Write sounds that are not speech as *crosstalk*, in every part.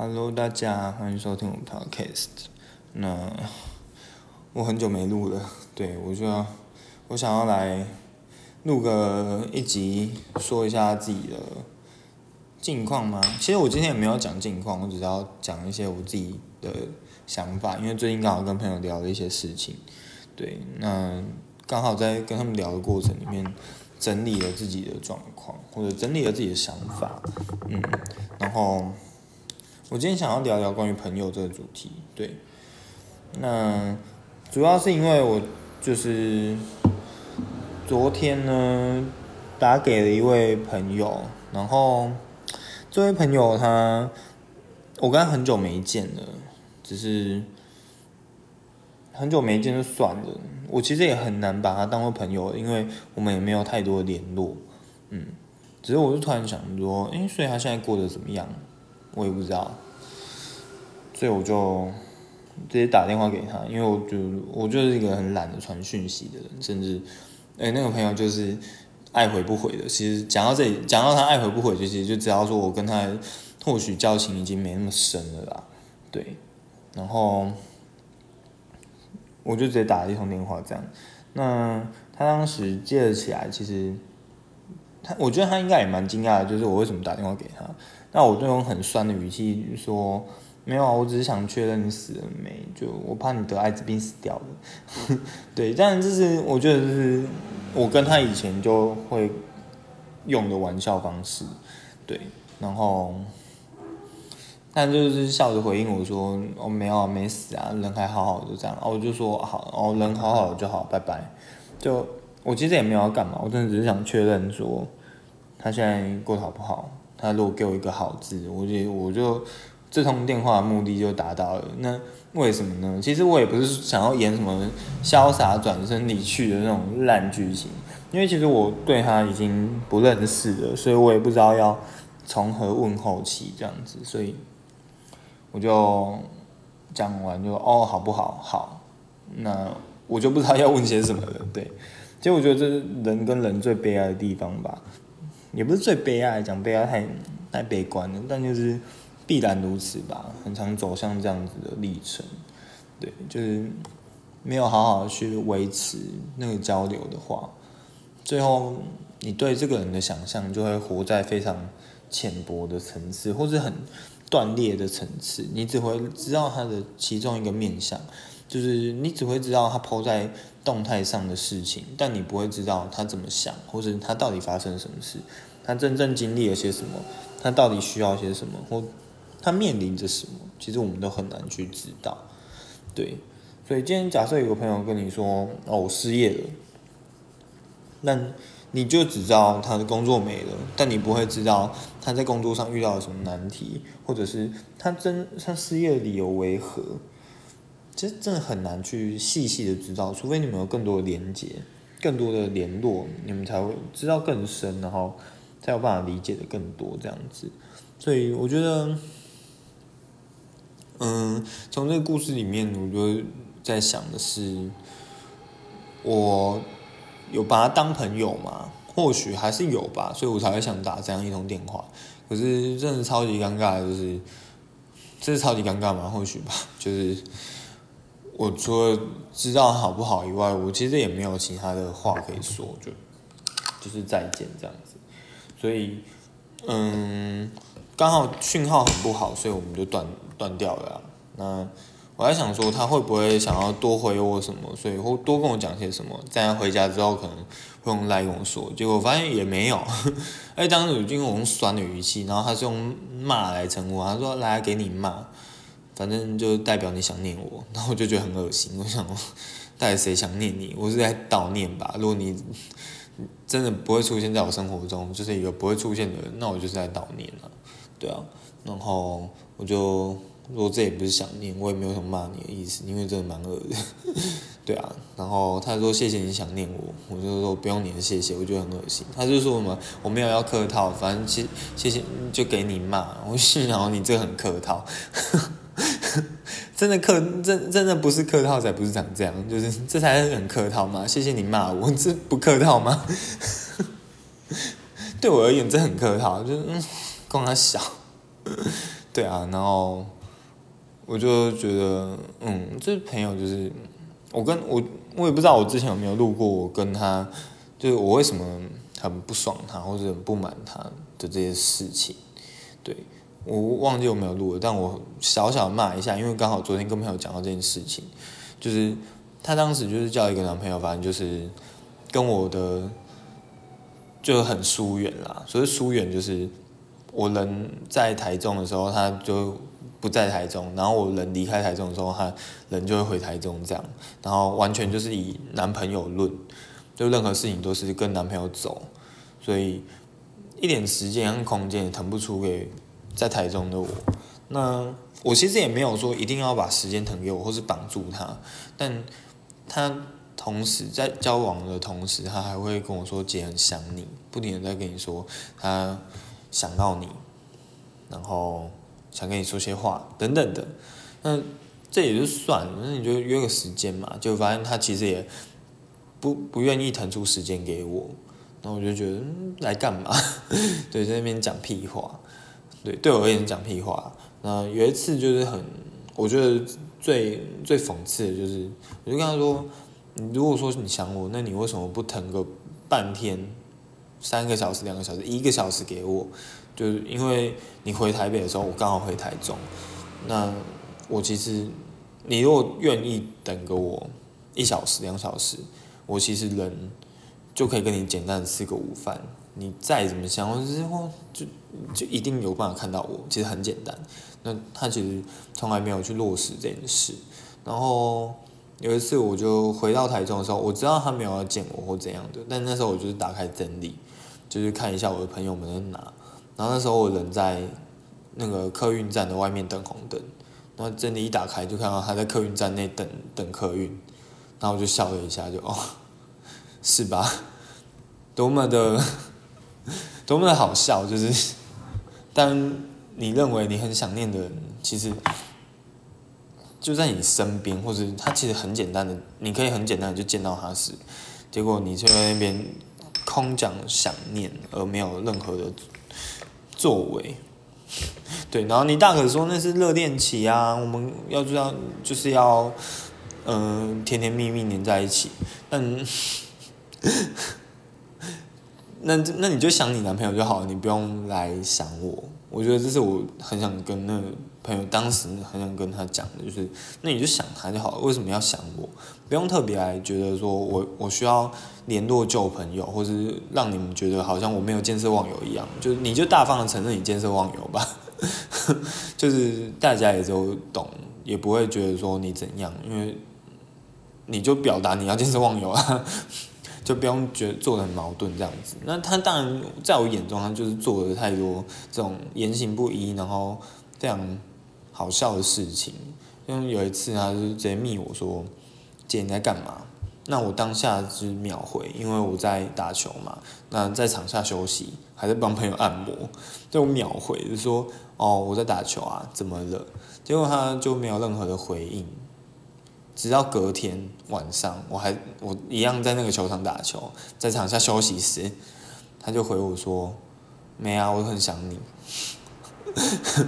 Hello，大家欢迎收听我们 Podcast。那我很久没录了，对我就要我想要来录个一集，说一下自己的近况吗？其实我今天也没有讲近况，我只是要讲一些我自己的想法，因为最近刚好跟朋友聊了一些事情，对，那刚好在跟他们聊的过程里面整理了自己的状况，或者整理了自己的想法，嗯，然后。我今天想要聊聊关于朋友这个主题，对，那主要是因为我就是昨天呢打给了一位朋友，然后这位朋友他我跟他很久没见了，只是很久没见就算了，我其实也很难把他当做朋友，因为我们也没有太多的联络，嗯，只是我就突然想说，诶，所以他现在过得怎么样？我也不知道，所以我就直接打电话给他，因为我就我就是一个很懒得传讯息的人，甚至，哎，那个朋友就是爱回不回的。其实讲到这里，讲到他爱回不回，就其实就知道说我跟他或许交情已经没那么深了啦，对。然后我就直接打了一通电话，这样。那他当时接了起来，其实他我觉得他应该也蛮惊讶的，就是我为什么打电话给他。那我就用很酸的语气说：“没有啊，我只是想确认你死了没，就我怕你得艾滋病死掉了。*laughs* ”对，但这是我觉得是我跟他以前就会用的玩笑方式，对，然后他就是笑着回应我说：“哦，没有啊，没死啊，人还好好，的这样。”哦，我就说：“好，哦，人好好的就好，拜拜。”就我其实也没有要干嘛，我真的只是想确认说他现在过得好不好。他如果给我一个好字，我就我就这通电话的目的就达到了。那为什么呢？其实我也不是想要演什么潇洒转身离去的那种烂剧情，因为其实我对他已经不认识了，所以我也不知道要从何问候起这样子，所以我就讲完就哦好不好？好，那我就不知道要问些什么了。对，其实我觉得这是人跟人最悲哀的地方吧。也不是最悲哀，讲悲哀太太悲观了，但就是必然如此吧，很常走向这样子的历程，对，就是没有好好去维持那个交流的话，最后你对这个人的想象就会活在非常浅薄的层次，或是很断裂的层次，你只会知道他的其中一个面相，就是你只会知道他抛在。动态上的事情，但你不会知道他怎么想，或者他到底发生什么事，他真正经历了些什么，他到底需要些什么，或他面临着什么，其实我们都很难去知道。对，所以今天假设有个朋友跟你说：“哦，我失业了。”那你就只知道他的工作没了，但你不会知道他在工作上遇到了什么难题，或者是他真他失业的理由为何。其实真的很难去细细的知道，除非你们有更多的连接、更多的联络，你们才会知道更深，然后才有办法理解的更多这样子。所以我觉得，嗯，从这个故事里面，我就在想的是，我有把他当朋友吗？或许还是有吧，所以我才会想打这样一通电话。可是真的超级尴尬，就是这是超级尴尬吗？或许吧，就是。我除了知道好不好以外，我其实也没有其他的话可以说，就就是再见这样子。所以，嗯，刚好讯号很不好，所以我们就断断掉了。那我在想说，他会不会想要多回我什么，所以或多跟我讲些什么，在他回家之后可能会用来跟我说。结果发现也没有，*laughs* 哎，当时已经用酸的语气，然后他是用骂来称呼，他说来给你骂。反正就代表你想念我，*laughs* 然后我就觉得很恶心。我想，到底谁想念你？我是在悼念吧。如果你真的不会出现在我生活中，就是一个不会出现的人，那我就是在悼念了。对啊，然后我就如果这也不是想念，我也没有什么骂你的意思，因为真的蛮恶的。*laughs* 对啊，然后他说谢谢你想念我，我就说不用你的谢谢，我觉得很恶心。他就说什么我没有要客套，反正谢谢谢就给你骂。我心想你这个很客套。*laughs* 真的客真真的不是客套才不是长这样，就是这才是很客套嘛。谢谢你骂我，这不客套吗？*laughs* 对我而言这很客套，就是光他小。对啊，然后我就觉得，嗯，这朋友就是我跟我我也不知道我之前有没有录过，我跟他就是我为什么很不爽他或者很不满他的这些事情，对我忘记我没有录了，但我小小骂一下，因为刚好昨天跟朋友讲到这件事情，就是他当时就是叫一个男朋友，反正就是跟我的就很疏远啦，所以疏远就是我人在台中的时候，他就不在台中，然后我人离开台中的时候，他人就会回台中这样，然后完全就是以男朋友论，就任何事情都是跟男朋友走，所以一点时间和空间腾不出给在台中的我。那我其实也没有说一定要把时间腾给我，或是绑住他，但他同时在交往的同时，他还会跟我说姐很想你，不停的在跟你说他想到你，然后想跟你说些话等等的。那这也就算了，那你就约个时间嘛，就发现他其实也不不愿意腾出时间给我，那我就觉得来干嘛？*laughs* 对，在那边讲屁话，对，对我而言讲屁话。那有一次就是很，我觉得最最讽刺的就是，我就跟他说，你如果说你想我，那你为什么不腾个半天，三个小时、两个小时、一个小时给我？就是因为你回台北的时候，我刚好回台中。那我其实，你如果愿意等个我一小时、两小时，我其实人就可以跟你简单的吃个午饭。你再怎么想，或者是就就一定有办法看到我，其实很简单。那他其实从来没有去落实这件事。然后有一次我就回到台中的时候，我知道他没有要见我或怎样的，但那时候我就是打开真理，就是看一下我的朋友们在哪。然后那时候我人在那个客运站的外面等红灯，然后真理一打开就看到他在客运站内等等客运，然后我就笑了一下，就哦，*laughs* 是吧？*laughs* 多么的。*laughs* 多么的好笑，就是但你认为你很想念的人，其实就在你身边，或者他其实很简单的，你可以很简单的就见到他时，结果你就在那边空讲想念，而没有任何的作为。对，然后你大可说那是热恋期啊，我们要就要就是要嗯甜甜蜜蜜黏在一起，但。那那你就想你男朋友就好了，你不用来想我。我觉得这是我很想跟那个朋友当时很想跟他讲的，就是那你就想他就好了，为什么要想我？不用特别来觉得说我我需要联络旧朋友，或是让你们觉得好像我没有见色忘友一样。就你就大方的承认你见色忘友吧，*laughs* 就是大家也都懂，也不会觉得说你怎样，因为你就表达你要见色忘友啊。就不用觉得做的很矛盾这样子，那他当然在我眼中，他就是做了太多这种言行不一，然后非常好笑的事情。因为有一次，他就直接密我说：“姐你在干嘛？”那我当下是秒回，因为我在打球嘛，那在场下休息，还在帮朋友按摩，就秒回就说：“哦，我在打球啊，怎么了？”结果他就没有任何的回应。直到隔天晚上，我还我一样在那个球场打球，在场下休息时，他就回我说：“没啊，我很想你。*laughs* ”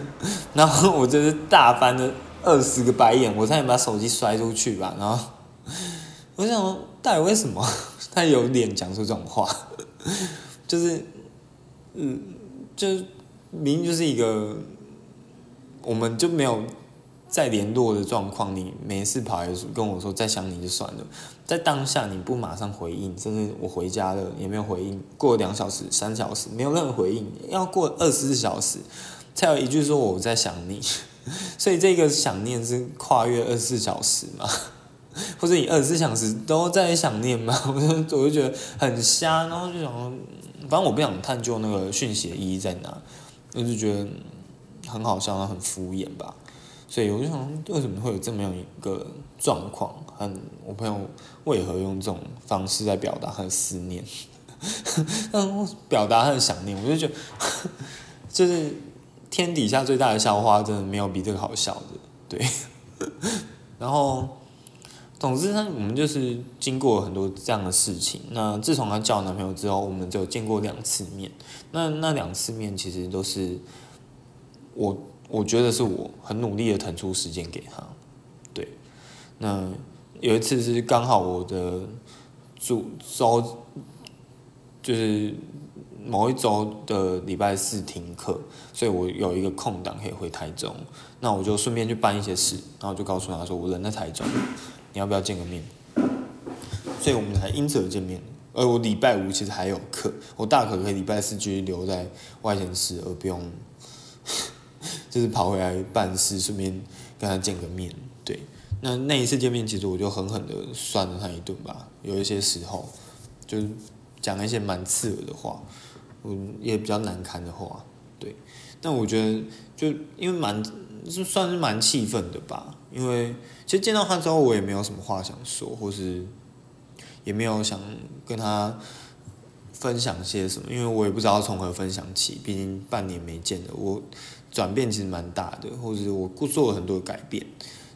然后我就是大翻了二十个白眼，我差点把手机摔出去吧。然后我想说，到底为什么 *laughs* 他有脸讲出这种话？*laughs* 就是，嗯，就明明就是一个，我们就没有。在联络的状况，你没事跑来跟我说再想你就算了，在当下你不马上回应，甚至我回家了也没有回应，过两小时、三小时没有任何回应，要过二十四小时才有一句说我在想你，*laughs* 所以这个想念是跨越二十四小时吗？或者你二十四小时都在想念吗？我就我就觉得很瞎，然后就想，反正我不想探究那个讯息的意义在哪，我就觉得很好笑，很敷衍吧。所以我就想，为什么会有这么样一个状况？很，我朋友为何用这种方式在表达他的思念？*laughs* 嗯，表达他的想念，我就觉得，*laughs* 就是天底下最大的笑话，真的没有比这个好笑的。对，*laughs* 然后，总之呢，我们就是经过很多这样的事情。那自从她交男朋友之后，我们就见过两次面。那那两次面其实都是我。我觉得是我很努力的腾出时间给他，对。那有一次是刚好我的主周，就是某一周的礼拜四停课，所以我有一个空档可以回台中，那我就顺便去办一些事，然后就告诉他说我人在台中，你要不要见个面？所以我们才因此而见面。而我礼拜五其实还有课，我大可可以礼拜四继续留在外县市，而不用。就是跑回来办事，顺便跟他见个面。对，那那一次见面，其实我就狠狠的算了他一顿吧。有一些时候，就讲一些蛮刺耳的话，嗯，也比较难堪的话。对，但我觉得就因为蛮就算是蛮气愤的吧。因为其实见到他之后，我也没有什么话想说，或是也没有想跟他分享些什么，因为我也不知道从何分享起。毕竟半年没见了，我。转变其实蛮大的，或者我做了很多改变，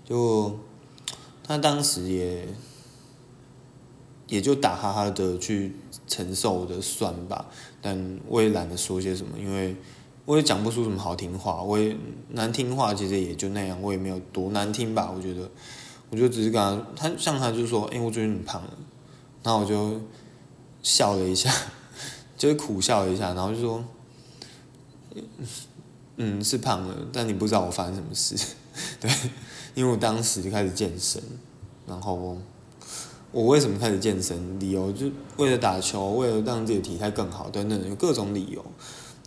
就他当时也也就打哈哈的去承受我的酸吧，但我也懒得说些什么，因为我也讲不出什么好听话，我也难听话其实也就那样，我也没有多难听吧，我觉得，我就只是跟他，他像他就说，哎，我觉得你胖了，然后我就笑了一下，就是苦笑一下，然后就说。*laughs* 嗯，是胖了，但你不知道我发生什么事，*laughs* 对，因为我当时就开始健身，然后我为什么开始健身？理由就为了打球，为了让自己的体态更好等等，有各种理由，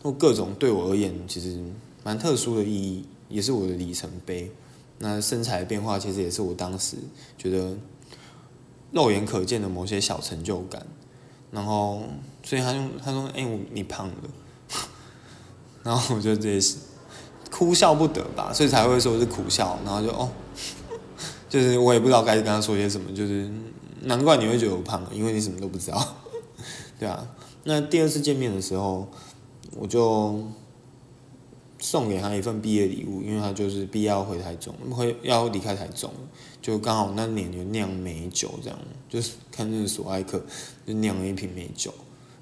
或各种对我而言其实蛮特殊的意义，也是我的里程碑。那身材变化其实也是我当时觉得肉眼可见的某些小成就感。然后，所以他用他说：“哎，我你胖了。*laughs* ”然后我就直接哭笑不得吧，所以才会说是苦笑。然后就哦，*laughs* 就是我也不知道该跟他说些什么，就是难怪你会觉得我胖了，因为你什么都不知道，*laughs* 对啊。那第二次见面的时候，我就送给他一份毕业礼物，因为他就是毕业要回台中，会要离开台中，就刚好那年有酿美酒，这样就是看那个索爱克就酿了一瓶美酒。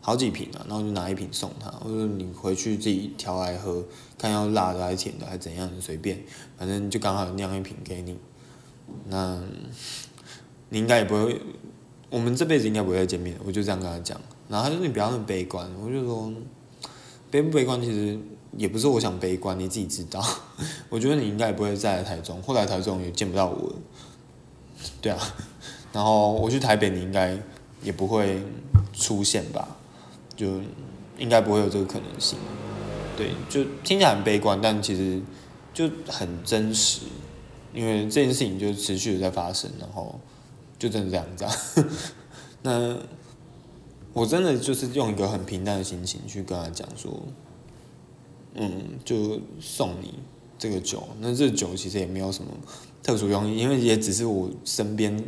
好几瓶啊，然后就拿一瓶送他，我说你回去自己调来喝，看要辣的还是甜的还是怎样随便，反正就刚好酿一瓶给你。那你应该也不会，我们这辈子应该不会再见面，我就这样跟他讲。然后他就说你不要那么悲观，我就说悲不悲观其实也不是我想悲观，你自己知道。*laughs* 我觉得你应该也不会再来台中，后来台中也见不到我。对啊，然后我去台北，你应该也不会出现吧。就应该不会有这个可能性，对，就听起来很悲观，但其实就很真实，因为这件事情就持续的在发生，然后就真的这样子。*laughs* 那我真的就是用一个很平淡的心情去跟他讲说，嗯，就送你这个酒，那这酒其实也没有什么特殊用意，因为也只是我身边。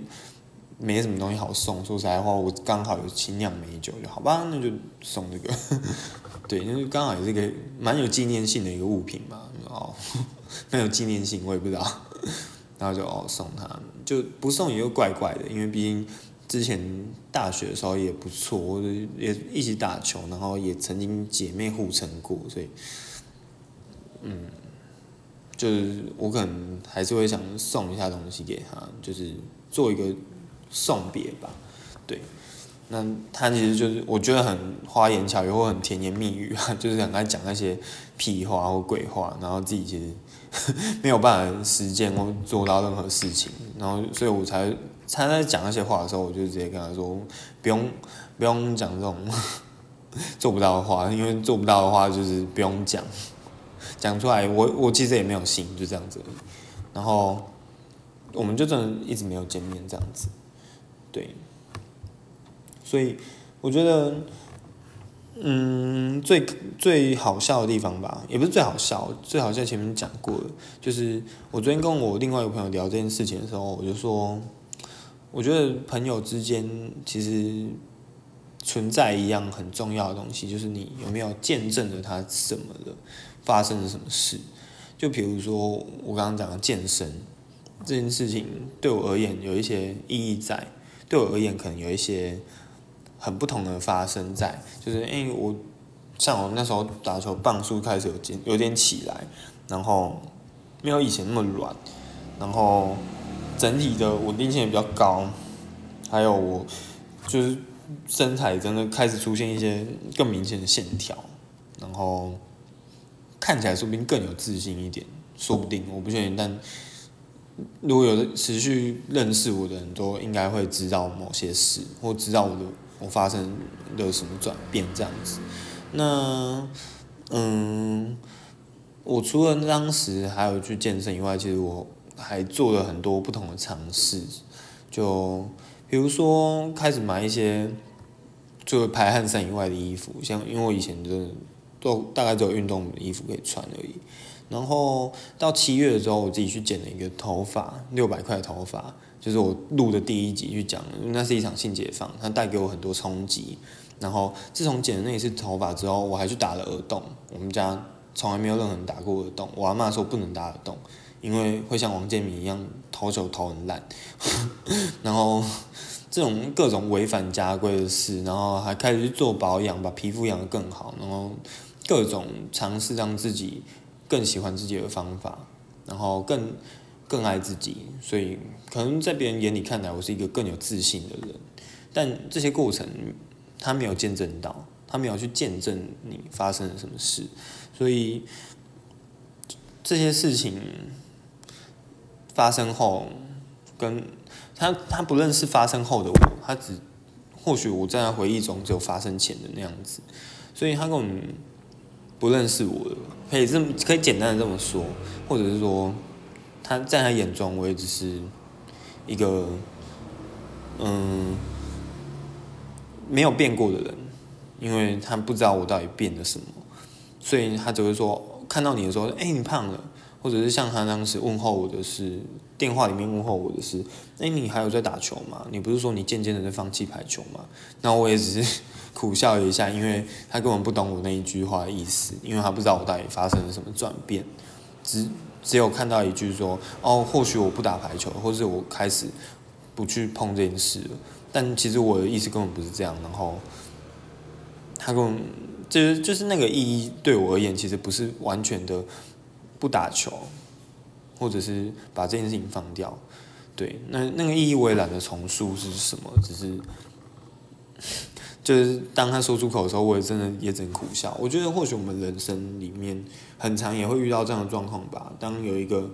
没什么东西好送，说实在话，我刚好有清酿美酒，就好吧，那就送这个。*laughs* 对，因为刚好也是个蛮有纪念性的一个物品嘛，哦，*laughs* 蛮有纪念性，我也不知道。*laughs* 然后就哦送他，就不送也就怪怪的，因为毕竟之前大学的时候也不错，也一起打球，然后也曾经姐妹互称过，所以，嗯，就是我可能还是会想送一下东西给他，就是做一个。送别吧，对，那他其实就是我觉得很花言巧语或很甜言蜜语啊，*laughs* 就是想跟他讲那些屁话或鬼话，然后自己其实没有办法实践或做到任何事情，然后所以我才他在讲那些话的时候，我就直接跟他说，不用不用讲这种 *laughs* 做不到的话，因为做不到的话就是不用讲，讲出来我我其实也没有信，就这样子，然后我们就真的一直没有见面这样子。对，所以我觉得，嗯，最最好笑的地方吧，也不是最好笑，最好笑前面讲过了，就是我昨天跟我另外一个朋友聊这件事情的时候，我就说，我觉得朋友之间其实存在一样很重要的东西，就是你有没有见证了他什么的发生了什么事，就比如说我刚刚讲的健身这件事情，对我而言有一些意义在。对我而言，可能有一些很不同的发生在，就是因为我像我那时候打球，磅数开始有有点起来，然后没有以前那么软，然后整体的稳定性也比较高，还有我就是身材真的开始出现一些更明显的线条，然后看起来说不定更有自信一点，说不定我不确定，但如果有持续认识我的人都应该会知道某些事，或知道我的我发生了什么转变这样子，那嗯。我除了当时还有去健身以外，其实我还做了很多不同的尝试，就比如说开始买一些除了排汗衫以外的衣服，像因为我以前的都大概只有运动的衣服可以穿而已。然后到七月的时候，我自己去剪了一个头发，六百块头发，就是我录的第一集去讲，那是一场性解放，它带给我很多冲击。然后自从剪了那一次头发之后，我还去打了耳洞，我们家。从来没有任何人打过耳洞，我阿妈说不能打耳洞，因为会像王建民一样投球投很烂，然后这种各种违反家规的事，然后还开始去做保养，把皮肤养得更好，然后各种尝试让自己更喜欢自己的方法，然后更更爱自己，所以可能在别人眼里看来我是一个更有自信的人，但这些过程他没有见证到，他没有去见证你发生了什么事。所以这些事情发生后，跟他他不认识发生后的我，他只或许我在回忆中只有发生前的那样子，所以他跟我们不认识我，可以这么可以简单的这么说，或者是说他在他眼中我也只是一个嗯没有变过的人，因为他不知道我到底变了什么。所以他只会说看到你的时候，哎，你胖了，或者是像他当时问候我的是电话里面问候我的是，哎，你还有在打球吗？你不是说你渐渐的在放弃排球吗？那我也只是苦笑一下，因为他根本不懂我那一句话的意思，因为他不知道我到底发生了什么转变，只只有看到一句说，哦，或许我不打排球，或是我开始不去碰这件事了，但其实我的意思根本不是这样，然后他跟。就是就是那个意义对我而言，其实不是完全的不打球，或者是把这件事情放掉。对，那那个意义我也懒得重述是什么，只是就是当他说出口的时候，我也真的也只能苦笑。我觉得或许我们人生里面很长也会遇到这样的状况吧。当有一个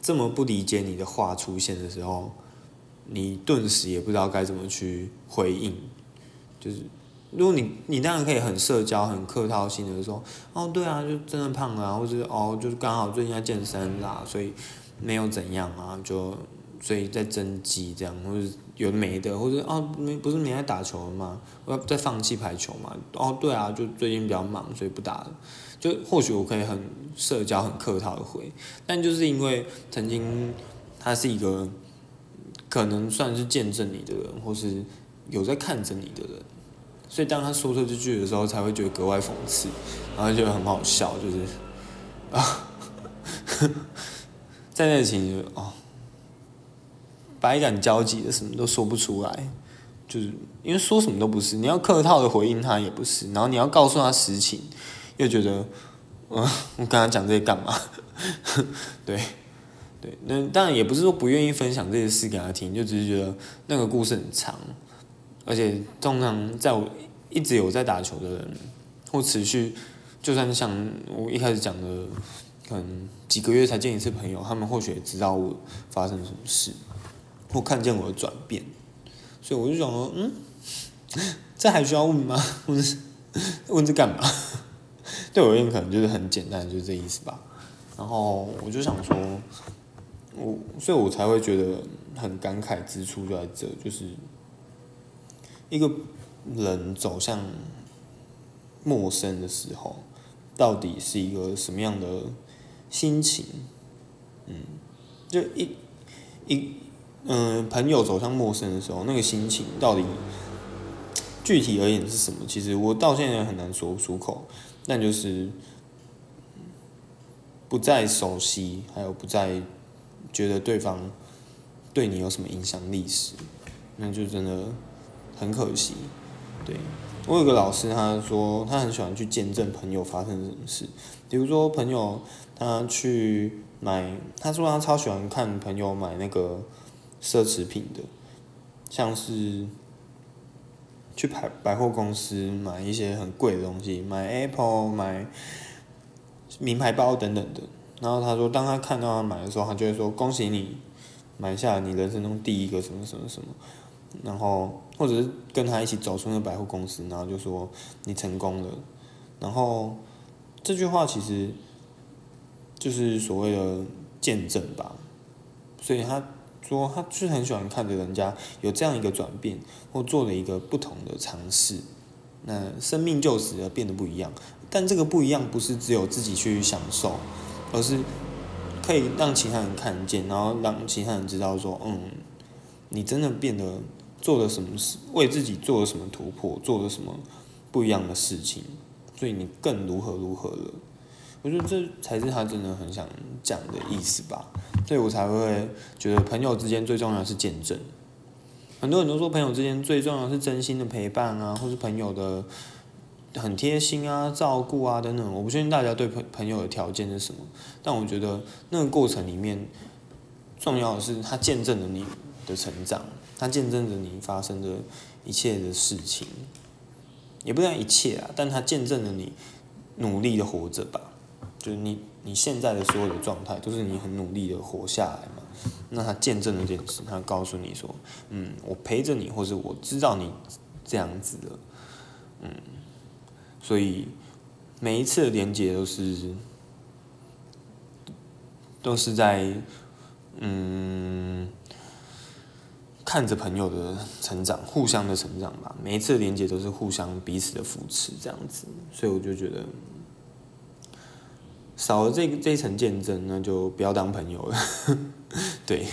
这么不理解你的话出现的时候，你顿时也不知道该怎么去回应，就是。如果你你当然可以很社交、很客套性的说，哦，对啊，就真的胖啊，或者哦，就是刚好最近在健身啦，所以没有怎样啊，就所以在增肌这样，或者有的没的，或者哦没不是没在打球了吗？我要在放弃排球嘛？哦，对啊，就最近比较忙，所以不打了。就或许我可以很社交、很客套的回，但就是因为曾经他是一个可能算是见证你的人，或是有在看着你的人。所以当他说出这句的时候，才会觉得格外讽刺，然后觉得很好笑，就是啊，*laughs* 在那情就哦，百感交集的，什么都说不出来，就是因为说什么都不是，你要客套的回应他也不是，然后你要告诉他实情，又觉得，嗯，我跟他讲这些干嘛？*laughs* 对，对，那当然也不是说不愿意分享这些事给他听，就只是觉得那个故事很长。而且通常在我一直有在打球的人，或持续，就算像我一开始讲的，可能几个月才见一次朋友，他们或许也知道我发生什么事，或看见我的转变，所以我就想说，嗯，*laughs* 这还需要问吗？问 *laughs* 问这干嘛？*laughs* 对我而言可能就是很简单，就是这意思吧。然后我就想说，我所以我才会觉得很感慨之处就在这，就是。一个人走向陌生的时候，到底是一个什么样的心情？嗯，就一一嗯，朋友走向陌生的时候，那个心情到底具体而言是什么？其实我到现在很难说出口。但就是不再熟悉，还有不再觉得对方对你有什么影响力时，那就真的。很可惜，对，我有个老师，他说他很喜欢去见证朋友发生什么事，比如说朋友他去买，他说他超喜欢看朋友买那个奢侈品的，像是去百百货公司买一些很贵的东西，买 Apple 买名牌包等等的。然后他说，当他看到他买的时候，他就会说恭喜你买下你人生中第一个什么什么什么。然后，或者是跟他一起走出那百货公司，然后就说你成功了。然后这句话其实就是所谓的见证吧。所以他说，他是很喜欢看着人家有这样一个转变，或做了一个不同的尝试。那生命就此而变得不一样。但这个不一样，不是只有自己去享受，而是可以让其他人看见，然后让其他人知道说，嗯，你真的变得。做了什么事，为自己做了什么突破，做了什么不一样的事情，所以你更如何如何了？我觉得这才是他真的很想讲的意思吧，所以我才会觉得朋友之间最重要的是见证。很多人都说朋友之间最重要的是真心的陪伴啊，或是朋友的很贴心啊、照顾啊等等。我不确定大家对朋朋友的条件是什么，但我觉得那个过程里面重要的是他见证了你的成长。他见证着你发生的一切的事情，也不算一切啊，但他见证了你努力的活着吧，就是你你现在的所有的状态都是你很努力的活下来嘛。那他见证了这件事，他告诉你说，嗯，我陪着你，或者我知道你这样子的，嗯，所以每一次的连接都是都是在，嗯。看着朋友的成长，互相的成长吧。每一次连接都是互相彼此的扶持，这样子。所以我就觉得，少了这这一层见证，那就不要当朋友了。*laughs* 对，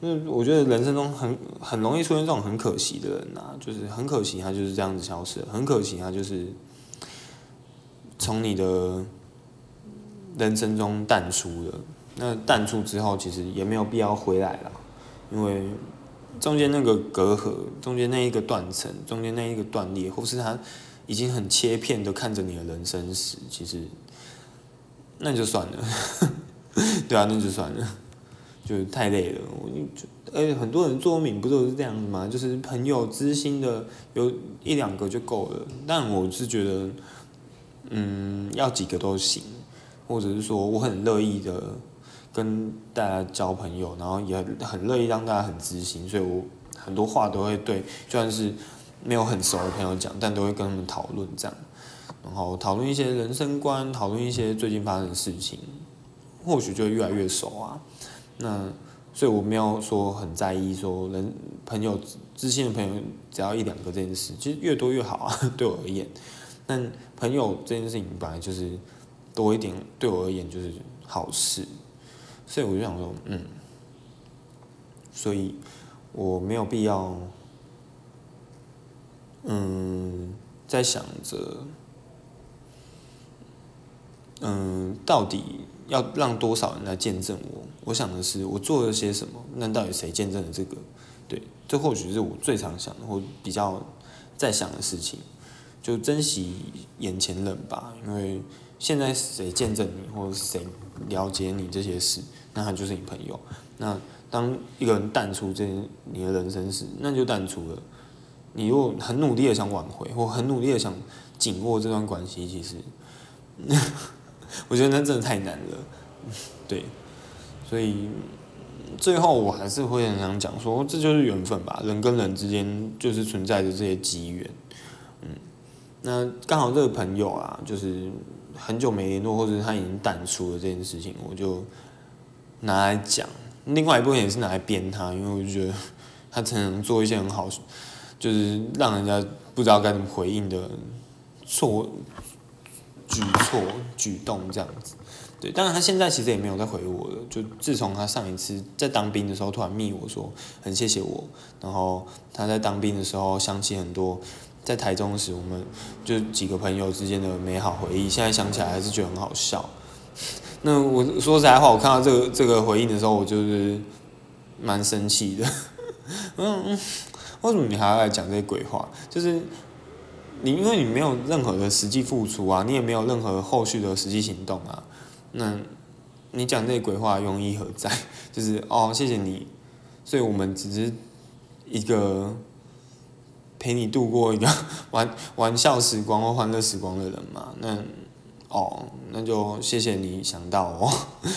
那我觉得人生中很很容易出现这种很可惜的人呐，就是很可惜他就是这样子消失了，很可惜他就是从你的人生中淡出了。那淡出之后，其实也没有必要回来了。因为中间那个隔阂，中间那一个断层，中间那一个断裂，或是他已经很切片的看着你的人生时，其实那就算了，*laughs* 对啊，那就算了，就太累了。我就而且很多人做名不都是这样子吗？就是朋友知心的有一两个就够了。但我是觉得，嗯，要几个都行，或者是说我很乐意的。跟大家交朋友，然后也很乐意让大家很知心，所以我很多话都会对，就算是没有很熟的朋友讲，但都会跟他们讨论这样，然后讨论一些人生观，讨论一些最近发生的事情，或许就越来越熟啊。那所以我没有说很在意说人朋友知心的朋友只要一两个这件事，其实越多越好啊，*laughs* 对我而言。但朋友这件事情本来就是多一点，对我而言就是好事。所以我就想说，嗯，所以我没有必要，嗯，在想着，嗯，到底要让多少人来见证我？我想的是，我做了些什么？那到底谁见证了这个？对，这或许是我最常想的，或比较在想的事情，就珍惜眼前人吧。因为现在谁见证你，或者谁了解你这些事？那他就是你朋友。那当一个人淡出这你的人生时，那就淡出了。你如果很努力的想挽回，或很努力的想紧握这段关系，其实，我觉得那真的太难了。*laughs* 对，所以最后我还是会很想讲说，这就是缘分吧。人跟人之间就是存在着这些机缘。嗯，那刚好这个朋友啊，就是很久没联络，或者他已经淡出了这件事情，我就。拿来讲，另外一部分也是拿来编他，因为我就觉得他才能做一些很好，就是让人家不知道该怎么回应的错举措举动这样子。对，当然他现在其实也没有再回我了。就自从他上一次在当兵的时候突然密我说很谢谢我，然后他在当兵的时候想起很多在台中时我们就几个朋友之间的美好回忆，现在想起来还是觉得很好笑。那我说实在话，我看到这个这个回应的时候，我就是蛮生气的。嗯嗯，为什么你还要来讲这些鬼话？就是你因为你没有任何的实际付出啊，你也没有任何后续的实际行动啊，那你讲这些鬼话用意何在？*laughs* 就是哦，谢谢你，所以我们只是一个陪你度过一个 *laughs* 玩玩笑时光或欢乐时光的人嘛。那哦，那就谢谢你想到哦，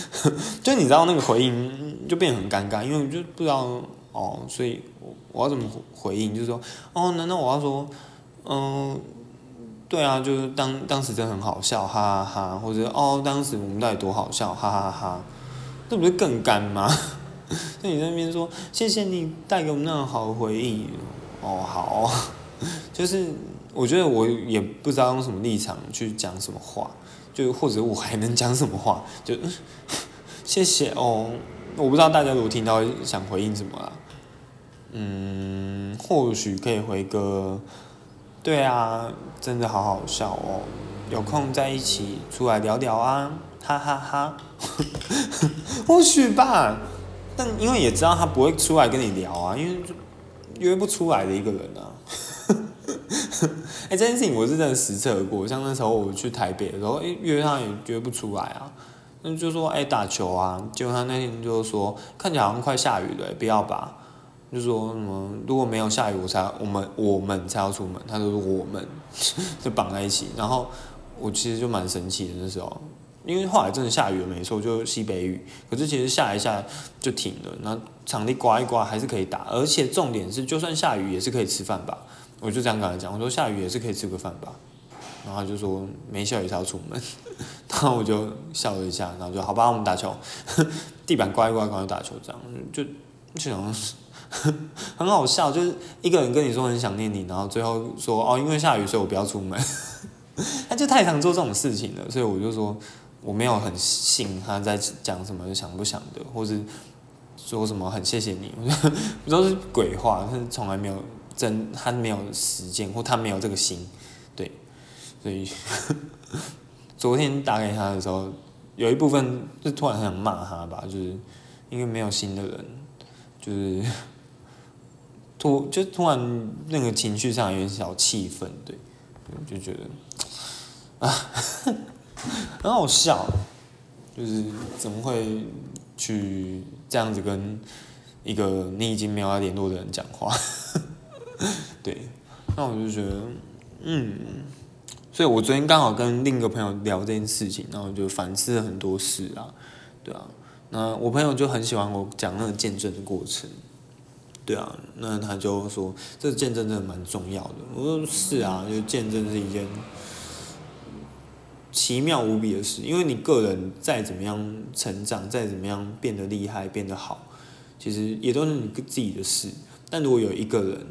*laughs* 就你知道那个回应就变得很尴尬，因为就不知道哦，所以我要怎么回应？就是说哦，难道我要说？嗯，对啊，就是当当时真的很好笑，哈哈哈，或者哦，当时我们到底多好笑，哈哈哈，这不是更干吗？*laughs* 那你那边说谢谢你带给我们那样好的回忆，哦好，*laughs* 就是我觉得我也不知道用什么立场去讲什么话，就或者我还能讲什么话，就 *laughs* 谢谢哦，我不知道大家如果听到想回应什么啊，嗯，或许可以回个。对啊，真的好好笑哦！有空在一起出来聊聊啊，哈哈哈。*laughs* 或许吧，但因为也知道他不会出来跟你聊啊，因为约不出来的一个人啊。*laughs* 哎，这件事情我是真的实测过，像那时候我去台北的时候，哎，约他也约不出来啊。那就说哎打球啊，结果他那天就说看起来好像快下雨了，不要吧。就说什么如果没有下雨，我才我们我们才要出门。他说我们 *laughs* 就绑在一起，然后我其实就蛮生气的那时候，因为后来真的下雨了，没错，就西北雨。可是其实下一下就停了，然后场地刮一刮还是可以打，而且重点是就算下雨也是可以吃饭吧。我就这样跟他讲，我说下雨也是可以吃个饭吧。然后他就说没下雨才要出门，*laughs* 然后我就笑了一下，然后就好吧，我们打球，*laughs* 地板刮一刮，赶快打球，这样就就想。*laughs* 很好笑，就是一个人跟你说很想念你，然后最后说哦，因为下雨，所以我不要出门。*laughs* 他就太常做这种事情了，所以我就说我没有很信他在讲什么想不想的，或是说什么很谢谢你，*laughs* 我都是鬼话，他从来没有真，他没有实践，或他没有这个心，对，所以昨天打给他的时候，有一部分就突然很想骂他吧，就是因为没有心的人，就是。突就突然那个情绪上有点小气愤，对，就觉得啊，*laughs* 很好笑，就是怎么会去这样子跟一个你已经没有要联络的人讲话，*laughs* 对，那我就觉得，嗯，所以我昨天刚好跟另一个朋友聊这件事情，然后就反思了很多事啊，对啊，那我朋友就很喜欢我讲那个见证的过程。对啊，那他就说这见证真的蛮重要的。我说是啊，就见证是一件奇妙无比的事。因为你个人再怎么样成长，再怎么样变得厉害、变得好，其实也都是你自己的事。但如果有一个人，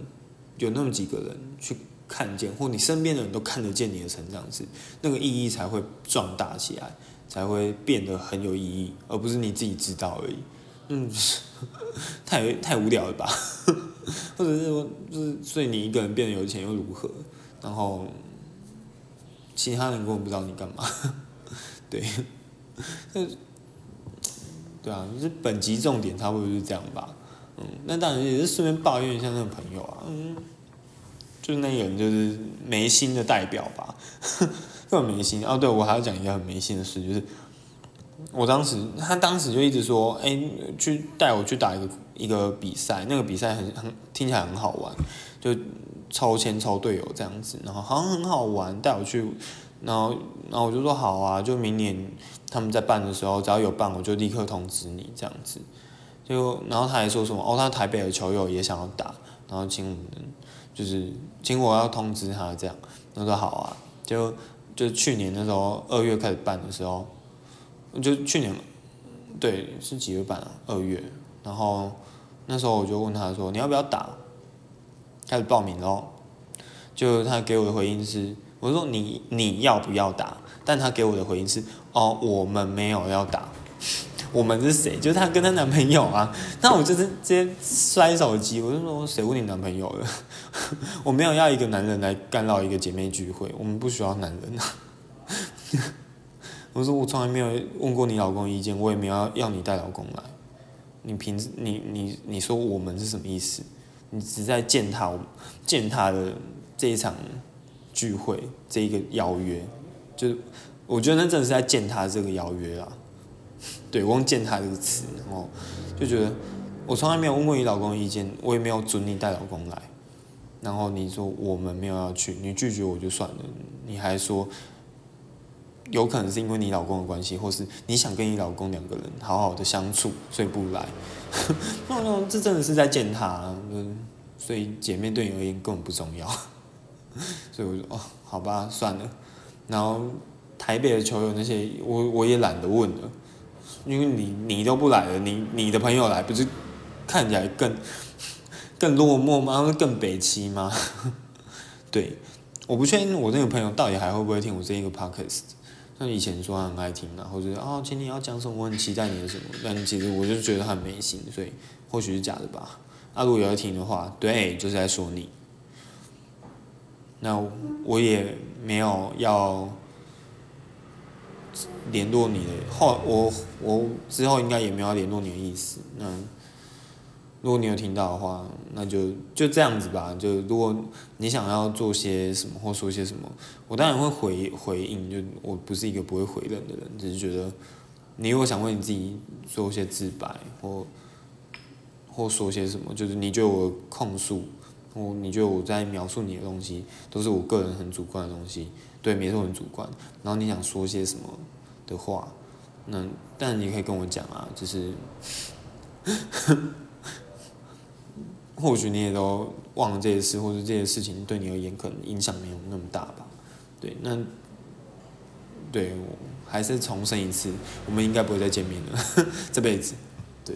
有那么几个人去看见，或你身边的人都看得见你的成长时，那个意义才会壮大起来，才会变得很有意义，而不是你自己知道而已。嗯，*laughs* 太太无聊了吧？或者是说，就是所以你一个人变得有钱又如何？然后其他人根本不知道你干嘛。*laughs* 对，对啊，就是本集重点差不多就是这样吧。嗯，那当然也是顺便抱怨一下那个朋友啊，嗯，就是那个人就是没心的代表吧，*laughs* 根本没心。哦，对，我还要讲一个很没心的事，就是。我当时，他当时就一直说，哎，去带我去打一个一个比赛，那个比赛很很听起来很好玩，就抽签抽队友这样子，然后好像很好玩，带我去，然后然后我就说好啊，就明年他们在办的时候，只要有办，我就立刻通知你这样子，就然后他还说什么，哦，他台北的球友也想要打，然后请我们就是请我要通知他这样，我说好啊，就就去年那时候二月开始办的时候。就去年，对，是几月办啊？二月，然后那时候我就问他说：“你要不要打？”开始报名喽。就他给我的回应是：“我说你你要不要打？”但他给我的回应是：“哦，我们没有要打。*laughs* ”我们是谁？就是她跟她男朋友啊。那我就是直接摔手机，我就说：“谁问你男朋友了？*laughs* 我没有要一个男人来干扰一个姐妹聚会，我们不需要男人啊。”我说我从来没有问过你老公意见，我也没有要要你带老公来。你凭你你你说我们是什么意思？你只在践踏践踏的这一场聚会这一个邀约，就我觉得那真的是在践踏这个邀约啊。对，我用践踏这个词，然后就觉得我从来没有问过你老公意见，我也没有准你带老公来。然后你说我们没有要去，你拒绝我就算了，你还说有可能是因为你老公的关系，或是你想跟你老公两个人好好的相处，所以不来。*laughs* 那那这真的是在践踏，所以姐妹对你而言根本不重要。*laughs* 所以我说哦，好吧，算了。然后台北的球友那些，我我也懒得问了，因为你你都不来了，你你的朋友来不是看起来更。*laughs* 更落寞吗？更北齐吗？对，我不确定我那个朋友到底还会不会听我这一个 podcast。像以前说很爱听啊，或者啊，请你要讲什么，我很期待你的什么。但其实我就觉得很没心，所以或许是假的吧。那如果有听的话，对，就是在说你。那我也没有要联络你的后，我我之后应该也没有联络你的意思。那。如果你有听到的话，那就就这样子吧。就如果你想要做些什么或说些什么，我当然会回回应。就我不是一个不会回人的人，只是觉得你如果想为你自己做一些自白或或说些什么，就是你觉得我控诉，或你觉得我在描述你的东西都是我个人很主观的东西，对，没错，很主观。然后你想说些什么的话，那但你可以跟我讲啊，就是。*laughs* 或许你也都忘了这些事，或者这些事情对你而言可能影响没有那么大吧。对，那对，我还是重申一次，我们应该不会再见面了，*laughs* 这辈子。对，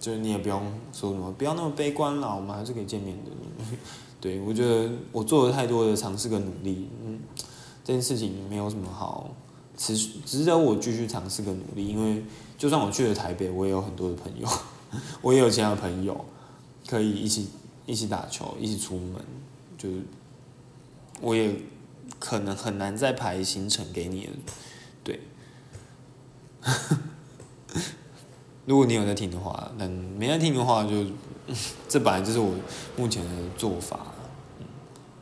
就是你也不用说什么，不要那么悲观了，我们还是可以见面的。*laughs* 对，我觉得我做了太多的尝试跟努力，嗯，这件事情没有什么好持续值得我继续尝试跟努力，因为就算我去了台北，我也有很多的朋友，*laughs* 我也有其他的朋友。可以一起一起打球，一起出门，就是我也可能很难再排行程给你了，对。*laughs* 如果你有在听的话，那没在听的话，就 *laughs* 这本来就是我目前的做法，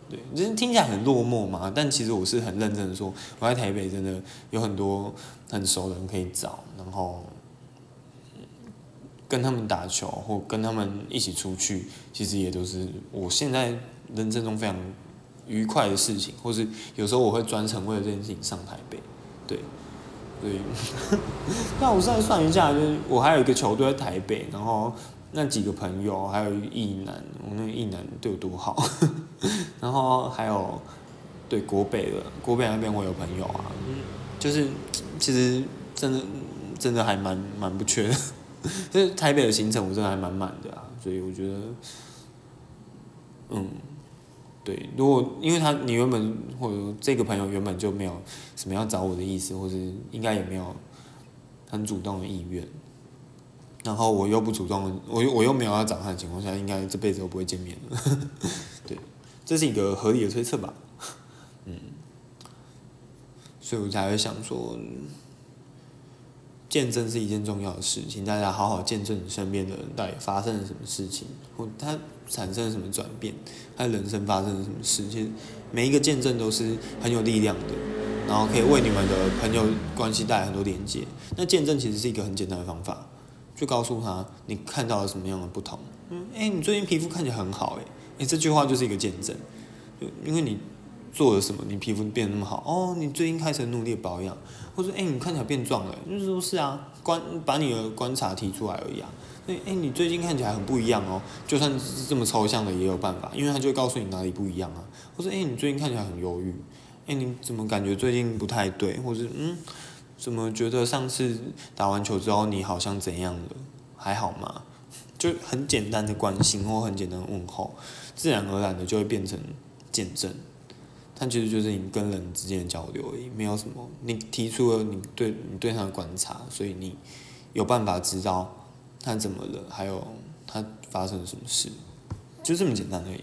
对，就是听起来很落寞嘛，但其实我是很认真的说，我在台北真的有很多很熟的人可以找，然后。跟他们打球或跟他们一起出去，其实也都是我现在人生中非常愉快的事情，或是有时候我会专程为了这件事情上台北，对，对。*laughs* 那我再算一下，就是我还有一个球队在台北，然后那几个朋友，还有一个男，我那个艺男对我多好，*laughs* 然后还有对国北的国北那边我有朋友啊，就是其实真的真的还蛮蛮不缺的。*laughs* 就是台北的行程，我真的还蛮满的啊，所以我觉得，嗯，对，如果因为他你原本或者这个朋友原本就没有什么要找我的意思，或者应该也没有很主动的意愿，然后我又不主动，我又我又没有要找他的情况下，应该这辈子都不会见面了，*laughs* 对，这是一个合理的推测吧，*laughs* 嗯，所以我才会想说。见证是一件重要的事情，大家好好见证你身边的人到底发生了什么事情，或他产生了什么转变，他人生发生了什么事。其实每一个见证都是很有力量的，然后可以为你们的朋友关系带来很多连接。那见证其实是一个很简单的方法，就告诉他你看到了什么样的不同。嗯，哎，你最近皮肤看起来很好，哎，哎，这句话就是一个见证，就因为你。做了什么？你皮肤变得那么好哦？你最近开始努力保养，或者哎，你看起来变壮了，就是说是啊，观把你的观察提出来而已啊。哎哎，你最近看起来很不一样哦。就算是这么抽象的也有办法，因为他就会告诉你哪里不一样啊。或者哎，你最近看起来很忧郁，哎，你怎么感觉最近不太对？或者嗯，怎么觉得上次打完球之后你好像怎样了？还好吗？就很简单的关心或很简单的问候，自然而然的就会变成见证。但其实就是你跟人之间的交流而已，没有什么。你提出了你对你对他的观察，所以你有办法知道他怎么了，还有他发生了什么事，就这么简单而已，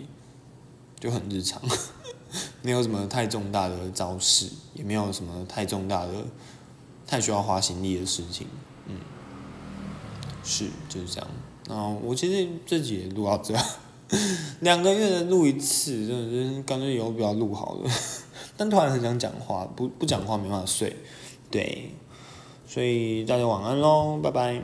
就很日常，*laughs* 没有什么太重大的招式，也没有什么太重大的、太需要花心力的事情。嗯，是就是这样。然后我其实自己也录到这样。*laughs* 两个月录一次，真的是干脆以后不要录好了。*laughs* 但突然很想讲话，不不讲话没办法睡，对，所以大家晚安喽，拜拜。